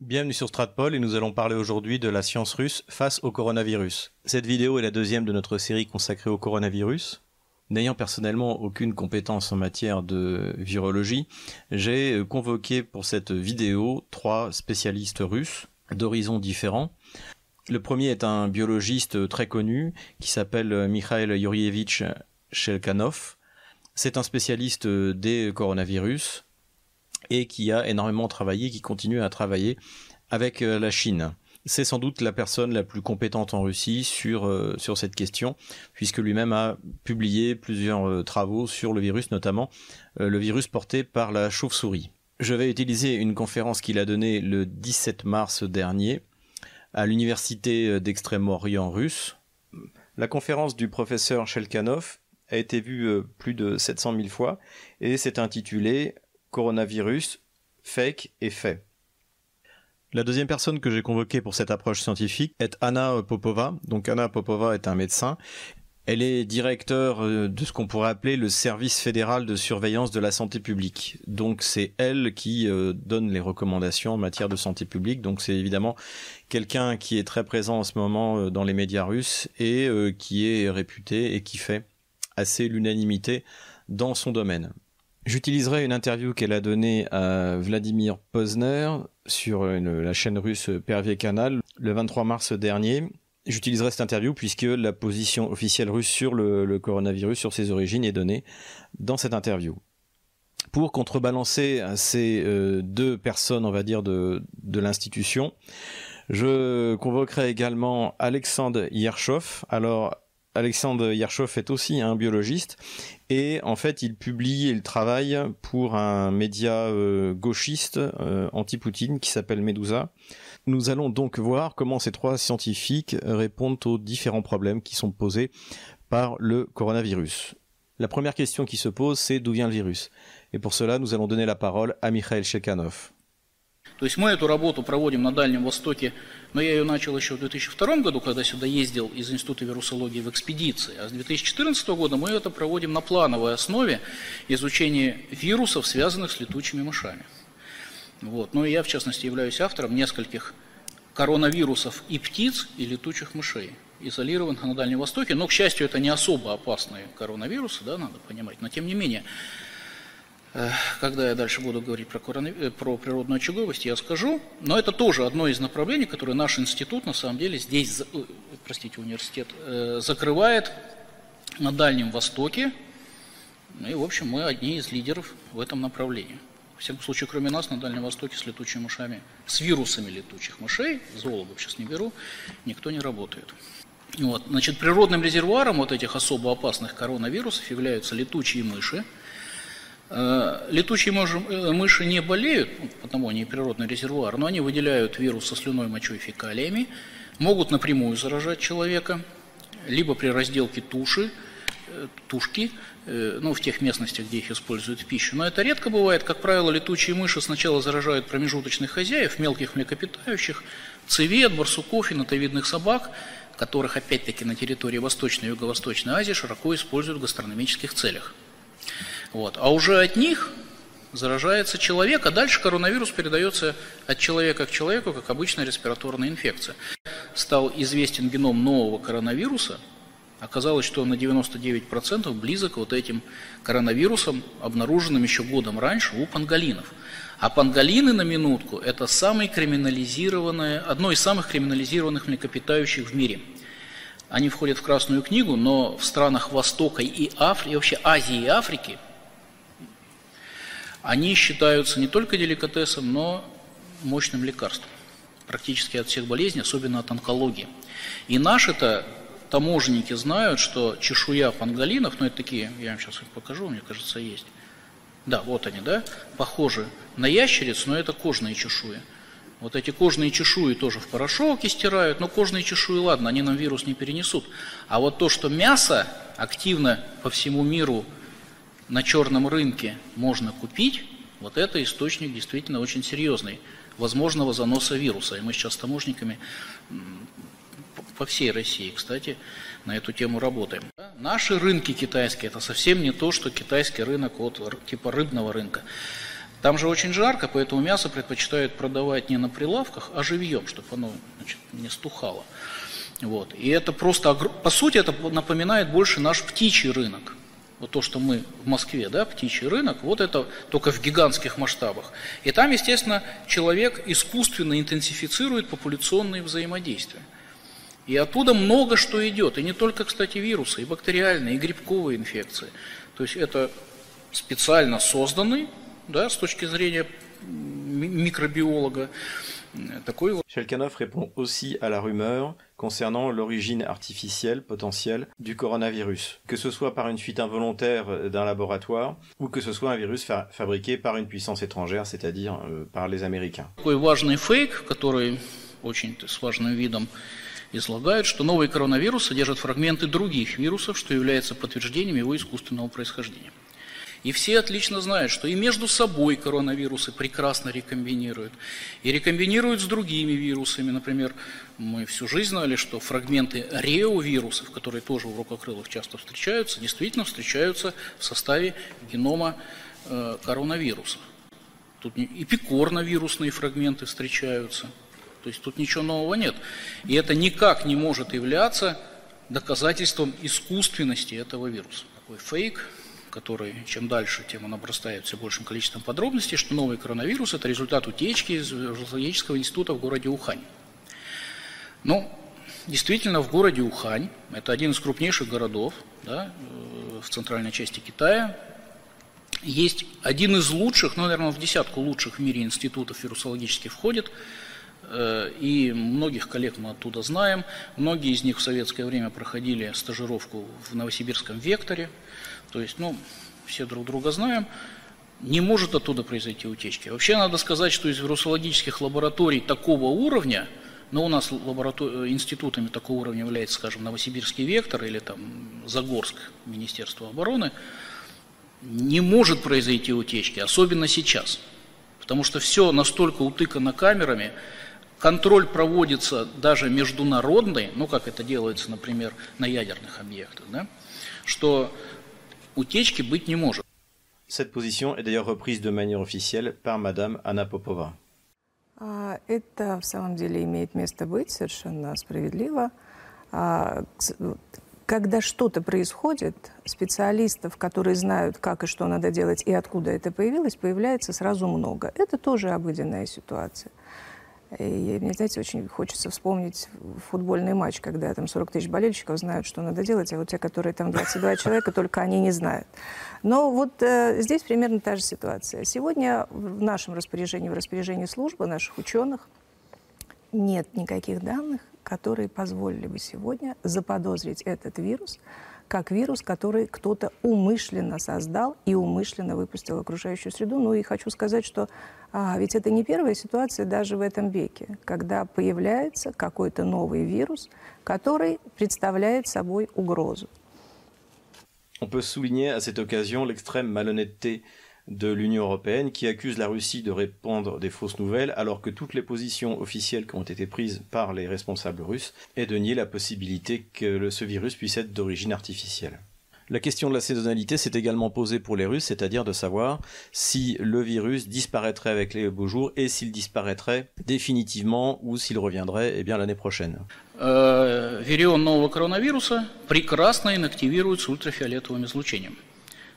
Bienvenue sur Stratpol et nous allons parler aujourd'hui de la science russe face au coronavirus. Cette vidéo est la deuxième de notre série consacrée au coronavirus. N'ayant personnellement aucune compétence en matière de virologie, j'ai euh, convoqué pour cette vidéo trois spécialistes russes d'horizons différents. Le premier est un biologiste très connu qui s'appelle Mikhail Yurievich Shelkanov. C'est un spécialiste des coronavirus et qui a énormément travaillé, qui continue à travailler avec euh, la Chine. C'est sans doute la personne la plus compétente en Russie sur, euh, sur cette question, puisque lui-même a publié plusieurs euh, travaux sur le virus, notamment le virus porté par la chauve-souris. Je vais utiliser une conférence qu'il a donnée le 17 mars dernier à l'université d'Extrême-Orient russe. La conférence du professeur Shelkanov a été vue plus de 700 000 fois et s'est intitulée coronavirus, fake et fait. La deuxième personne que j'ai convoquée pour cette approche scientifique est Anna Popova. Donc Anna Popova est un médecin. Elle est directeur euh, de ce qu'on pourrait appeler le service fédéral de surveillance de la santé publique. Donc c'est elle qui euh, donne les recommandations en matière de santé publique. Donc c'est évidemment quelqu'un qui est très présent en ce moment euh, dans les médias russes et qui est réputé et qui fait assez l'unanimité dans son domaine. J'utiliserai une interview qu'elle a donnée à Vladimir Posner sur la chaîne russe Pervier Canal le 23 mars dernier. J'utiliserai cette interview puisque la position officielle russe sur le, coronavirus, sur ses origines, est donnée dans cette interview. Pour contrebalancer ces euh, deux personnes, on va dire, de, de l'institution, je convoquerai également Alexandre Yershov. Alors, Alexandre Yershov est aussi un biologiste et en fait il publie et il travaille pour un média euh, gauchiste euh, anti-Poutine qui s'appelle Medusa. Nous allons donc voir comment ces trois scientifiques répondent aux différents problèmes qui sont posés par le coronavirus. La première question qui se pose c'est d'où vient le virus? Et pour cela nous allons donner la parole à Mikhail Shekhanov. То есть мы эту работу проводим на Дальнем Востоке, но я ее начал еще в 2002 году, когда сюда ездил из Института вирусологии в экспедиции, а с 2014 года мы это проводим на плановой основе изучения вирусов, связанных с летучими мышами. Вот. Ну и я, в частности, являюсь автором нескольких коронавирусов и птиц, и летучих мышей, изолированных на Дальнем Востоке. Но, к счастью, это не особо опасные коронавирусы, да, надо понимать. Но, тем не менее, когда я дальше буду говорить про, коронавир... Э, про природную очаговость, я скажу. Но это тоже одно из направлений, которое наш институт, на самом деле, здесь, э, простите, университет, закрывает на Дальнем Востоке. И, в общем, мы одни из лидеров в этом направлении. В всяком случае, кроме нас, на Дальнем Востоке с летучими мышами, с вирусами летучих мышей, зоологов сейчас не беру, никто не работает. Вот. Значит, природным резервуаром вот этих особо опасных коронавирусов являются летучие мыши – Э, летучие э, мыши не болеют, ну, потому они природный резервуар, но они выделяют вирус со слюной, мочой, фекалиями, могут напрямую заражать человека, либо при разделке туши, э, тушки, ну, в тех местностях, где их используют в пищу. Но это редко бывает. Как правило, летучие мыши сначала заражают промежуточных хозяев, мелких млекопитающих, цвет, барсуков и нотовидных собак, которых, опять-таки, на территории Восточной и Юго-Восточной Азии широко используют в гастрономических целях. Вот. А уже от них заражается человек, а дальше коронавирус передается от человека к человеку, как обычная респираторная инфекция. Стал известен геном нового коронавируса, оказалось, что он на 99% близок вот этим коронавирусам, обнаруженным еще годом раньше у панголинов. А панголины, на минутку, это самое криминализированное, одно из самых криминализированных млекопитающих в мире. Они входят в Красную книгу, но в странах Востока и Африки, и вообще Азии и Африки – они считаются не только деликатесом, но мощным лекарством практически от всех болезней, особенно от онкологии. И наши-то таможенники знают, что чешуя панголинов, ну это такие, я вам сейчас их покажу, мне кажется, есть. Да, вот они, да, похожи на ящериц, но это кожные чешуи. Вот эти кожные чешуи тоже в порошок стирают, но кожные чешуи, ладно, они нам вирус не перенесут. А вот то, что мясо активно по всему миру на черном рынке можно купить, вот это источник действительно очень серьезный возможного заноса вируса. И мы сейчас с таможниками по всей России, кстати, на эту тему работаем. Наши рынки китайские – это совсем не то, что китайский рынок от типа рыбного рынка. Там же очень жарко, поэтому мясо предпочитают продавать не на прилавках, а живьем, чтобы оно значит, не стухало. Вот. И это просто, по сути, это напоминает больше наш птичий рынок. Вот то, что мы в Москве, да, птичий рынок, вот это только в гигантских масштабах. И там, естественно, человек искусственно интенсифицирует популяционные взаимодействия. И оттуда много что идет. И не только, кстати, вирусы, и бактериальные, и грибковые инфекции. То есть это специально созданный, да, с точки зрения микробиолога, такой вот. Shelkanov répond aussi à la rumeur concernant l'origine artificielle potentielle du coronavirus, que ce soit par une fuite involontaire d'un laboratoire ou que ce soit un virus fa fabriqué par une puissance étrangère, c'est-à-dire euh, par les Américains. Такой важный фейк, который очень с важным видом излагают, что новый коронавирус содержит фрагменты других вирусов, что является подтверждением его искусственного происхождения. И все отлично знают, что и между собой коронавирусы прекрасно рекомбинируют. И рекомбинируют с другими вирусами. Например, мы всю жизнь знали, что фрагменты реовирусов, которые тоже у рукокрылых часто встречаются, действительно встречаются в составе генома э, коронавирусов. Тут и пикорновирусные фрагменты встречаются. То есть тут ничего нового нет. И это никак не может являться доказательством искусственности этого вируса. Такой фейк, который чем дальше, тем он обрастает все большим количеством подробностей, что новый коронавирус – это результат утечки из Вирусологического института в городе Ухань. Ну, действительно, в городе Ухань, это один из крупнейших городов да, э, в центральной части Китая, есть один из лучших, ну, наверное, в десятку лучших в мире институтов вирусологических входит, и многих коллег мы оттуда знаем. Многие из них в советское время проходили стажировку в Новосибирском векторе – то есть, ну, все друг друга знаем, не может оттуда произойти утечки. Вообще надо сказать, что из вирусологических лабораторий такого уровня, но у нас лаборатор... институтами такого уровня является, скажем, Новосибирский вектор или там Загорск, Министерство обороны, не может произойти утечки, особенно сейчас. Потому что все настолько утыкано камерами, контроль проводится даже международный, ну как это делается, например, на ядерных объектах, да, что утечки быть не может. Cette position est d'ailleurs reprise de manière officielle par Madame Anna Popova. Это в самом деле имеет место быть, совершенно справедливо. Когда что-то происходит, специалистов, которые знают, как и что надо делать и откуда это появилось, появляется сразу много. Это тоже обыденная ситуация. И мне, знаете, очень хочется вспомнить футбольный матч, когда там 40 тысяч болельщиков знают, что надо делать, а вот те, которые там 22 человека, только они не знают. Но вот э, здесь примерно та же ситуация. Сегодня в нашем распоряжении, в распоряжении службы наших ученых нет никаких данных, которые позволили бы сегодня заподозрить этот вирус как вирус, который кто-то умышленно создал и умышленно выпустил в окружающую среду. Ну и хочу сказать, что а, ведь это не первая ситуация даже в этом веке, когда появляется какой-то новый вирус, который представляет собой угрозу. On peut souligner à cette occasion l'extrême malhonnêteté de l'Union européenne qui accuse la Russie de répandre des fausses nouvelles alors que toutes les positions officielles qui ont été prises par les responsables russes est de nier la possibilité que ce virus puisse être d'origine artificielle. La question de la saisonnalité s'est également posée pour les Russes, c'est-à-dire de savoir si le virus disparaîtrait avec les beaux jours et s'il disparaîtrait définitivement ou s'il reviendrait eh bien l'année prochaine. Euh,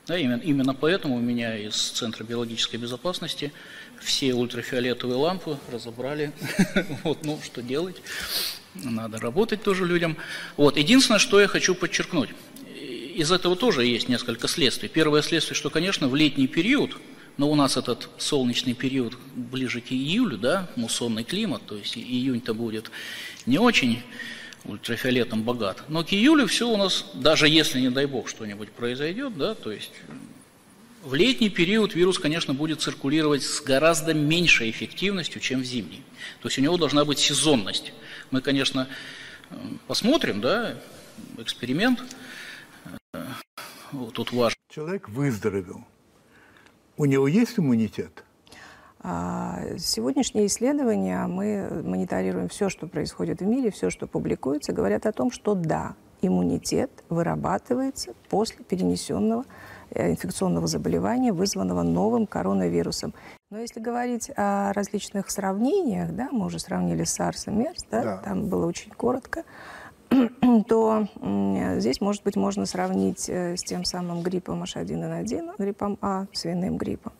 Да, именно, именно поэтому у меня из Центра биологической безопасности все ультрафиолетовые лампы разобрали. вот, ну, что делать? Надо работать тоже людям. Вот, единственное, что я хочу подчеркнуть. Из этого тоже есть несколько следствий. Первое следствие, что, конечно, в летний период, но у нас этот солнечный период ближе к июлю, да, муссонный климат, то есть июнь-то будет не очень ультрафиолетом богат. Но к июлю все у нас, даже если, не дай бог, что-нибудь произойдет, да, то есть в летний период вирус, конечно, будет циркулировать с гораздо меньшей эффективностью, чем в зимний. То есть у него должна быть сезонность. Мы, конечно, посмотрим, да, эксперимент. Вот тут важно. Человек выздоровел. У него есть иммунитет? А, сегодняшние исследования, мы мониторируем все, что происходит в мире, все, что публикуется, говорят о том, что да, иммунитет вырабатывается после перенесенного инфекционного заболевания, вызванного новым коронавирусом. Но если говорить о различных сравнениях, да, мы уже сравнили SARS и MERS, да, да. там было очень коротко, то здесь, может быть, можно сравнить э, с тем самым гриппом H1N1, гриппом А, свиным гриппом.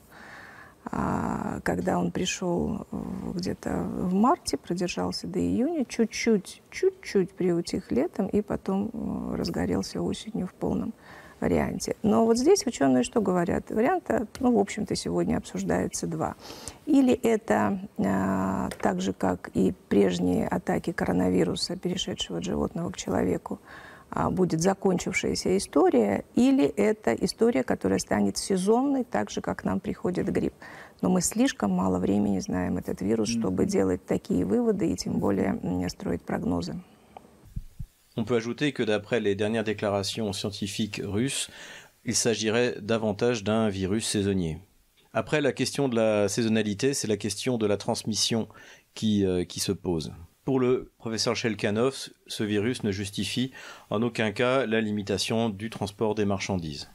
А, когда он пришел где-то в марте, продержался до июня, чуть-чуть, чуть-чуть приутих летом и потом э, разгорелся осенью в полном варианте. Но вот здесь ученые что говорят? Варианта, ну, в общем-то, сегодня обсуждается два. Или это э, так же, как и прежние атаки коронавируса, перешедшего от животного к человеку, э, будет закончившаяся история, или это история, которая станет сезонной, так же, как нам приходит грипп. Но мы слишком мало времени знаем этот вирус, чтобы делать такие выводы и тем более строить прогнозы. On peut ajouter que d'après les dernières déclarations scientifiques russes, il s'agirait davantage d'un virus saisonnier. Après, la question de la saisonnalité, c'est la question de la transmission qui, euh, qui se pose. Pour le professeur Shelkanov, ce virus ne justifie en aucun cas la limitation du transport des marchandises.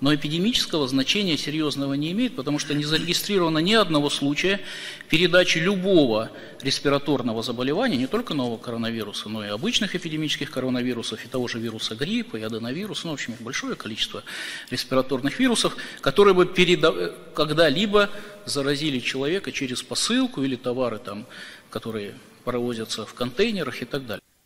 Но эпидемического значения серьезного не имеет, потому что не зарегистрировано ни одного случая передачи любого респираторного заболевания, не только нового коронавируса, но и обычных эпидемических коронавирусов, и того же вируса гриппа, и аденовируса, ну, в общем, большое количество респираторных вирусов, которые бы переда... когда-либо заразили человека через посылку или товары, там, которые провозятся в контейнерах и так далее.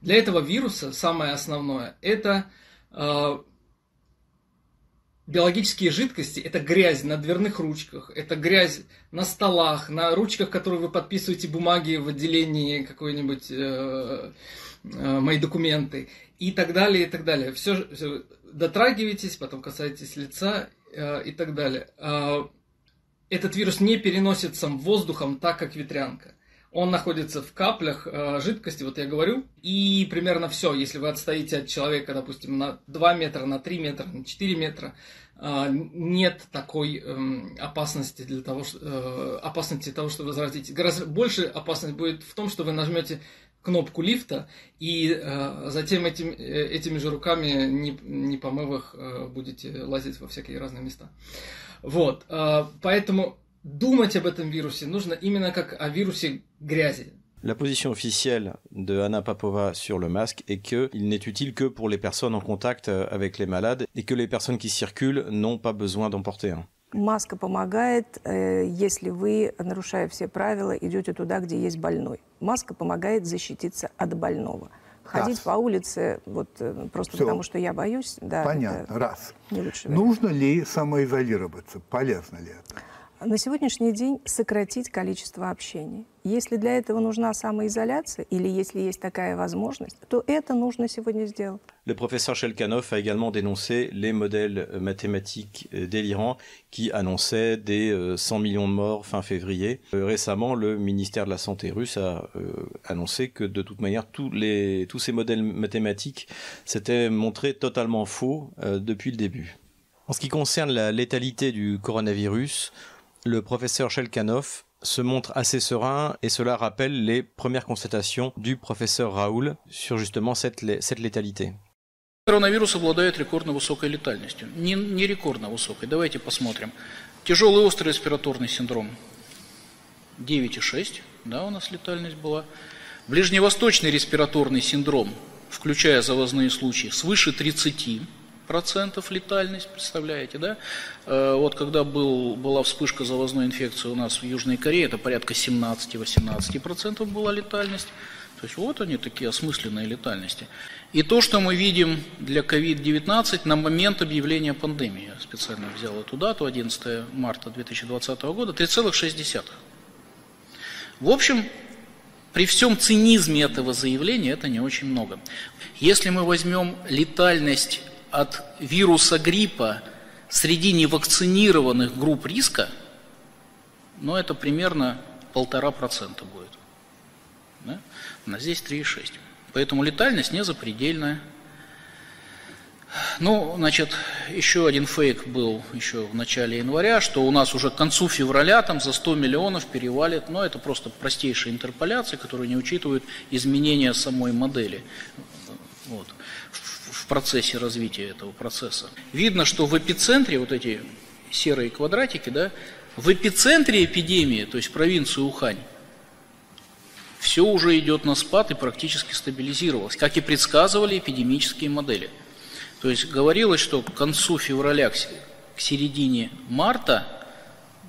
Для этого вируса самое основное – это э, биологические жидкости, это грязь на дверных ручках, это грязь на столах, на ручках, которые вы подписываете бумаги в отделении какой-нибудь э, э, мои документы и так далее, и так далее. Все, все дотрагиваетесь, потом касаетесь лица э, и так далее. Э, этот вирус не переносится воздухом так, как ветрянка. Он находится в каплях э, жидкости, вот я говорю, и примерно все. Если вы отстоите от человека, допустим, на 2 метра, на 3 метра, на 4 метра, э, нет такой э, опасности для того, что, э, опасности того, что вы заразитесь. Гораздо больше опасность будет в том, что вы нажмете кнопку лифта, и э, затем этим, э, этими же руками, не, не помыв их, э, будете лазить во всякие разные места. Вот, э, поэтому думать об этом вирусе нужно именно как о вирусе грязи. La position officielle de Anna Papova sur le masque est qu'il n'est utile que pour les personnes en contact euh, avec les malades et que les personnes qui circulent n'ont pas besoin d'en porter un. Маска помогает, э, если вы, нарушая все правила, идете туда, где есть больной. Маска помогает защититься от больного. Ходить раз. по улице вот э, просто Все. потому, что я боюсь, да. Понятно, раз. Не лучше Нужно ли самоизолироваться? Полезно ли это? на сегодняшний день сократить количество общения. Если для этого нужна самоизоляция или если есть такая возможность, то это нужно сегодня сделать. Le professeur Shelkanov a également dénoncé les modèles mathématiques délirants qui annonçaient des 100 millions de morts fin février. Récemment, le ministère de la Santé russe a annoncé que de toute manière, tous, les, tous ces modèles mathématiques s'étaient montrés totalement faux depuis le début. En ce qui concerne la létalité du coronavirus, le professeur Shelkanov se montre assez serein et cela rappelle les premières constatations du professeur Raoul sur justement cette, cette létalité. Коронавирус обладает рекордно высокой летальностью. Не, не рекордно высокой. Давайте посмотрим. Тяжелый острый респираторный синдром 9,6, да, у нас летальность была. Ближневосточный респираторный синдром, включая завозные случаи, свыше 30, процентов летальность, представляете, да? Э, вот когда был, была вспышка завозной инфекции у нас в Южной Корее, это порядка 17-18% процентов была летальность. То есть вот они такие осмысленные летальности. И то, что мы видим для COVID-19 на момент объявления пандемии, я специально взял эту дату, 11 марта 2020 года, 3,6. В общем, при всем цинизме этого заявления это не очень много. Если мы возьмем летальность от вируса гриппа Среди невакцинированных групп риска, ну, это примерно полтора процента будет. Да? А здесь 3,6. Поэтому летальность не запредельная. Ну, значит, еще один фейк был еще в начале января, что у нас уже к концу февраля там за 100 миллионов перевалит, но это просто простейшая интерполяция, которая не учитывает изменения самой модели вот, в процессе развития этого процесса. Видно, что в эпицентре, вот эти серые квадратики, да, в эпицентре эпидемии, то есть провинции Ухань, все уже идет на спад и практически стабилизировалось, как и предсказывали эпидемические модели. То есть говорилось, что к концу февраля, к середине марта,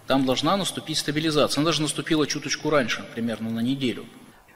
там должна наступить стабилизация. Она даже наступила чуточку раньше, примерно на неделю.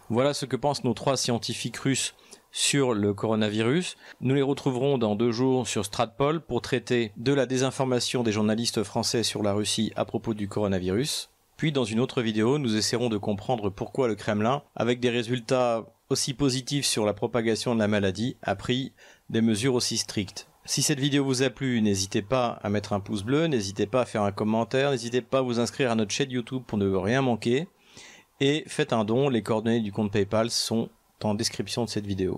Voilà ce que pensent nos trois scientifiques russes sur le coronavirus. Nous les retrouverons dans deux jours sur Stratpol pour traiter de la désinformation des journalistes français sur la Russie à propos du coronavirus. Puis dans une autre vidéo, nous essaierons de comprendre pourquoi le Kremlin, avec des résultats aussi positifs sur la propagation de la maladie, a pris des mesures aussi strictes. Si cette vidéo vous a plu, n'hésitez pas à mettre un pouce bleu, n'hésitez pas à faire un commentaire, n'hésitez pas à vous inscrire à notre chaîne YouTube pour ne rien manquer. Et faites un don, les coordonnées du compte PayPal sont en description de cette vidéo.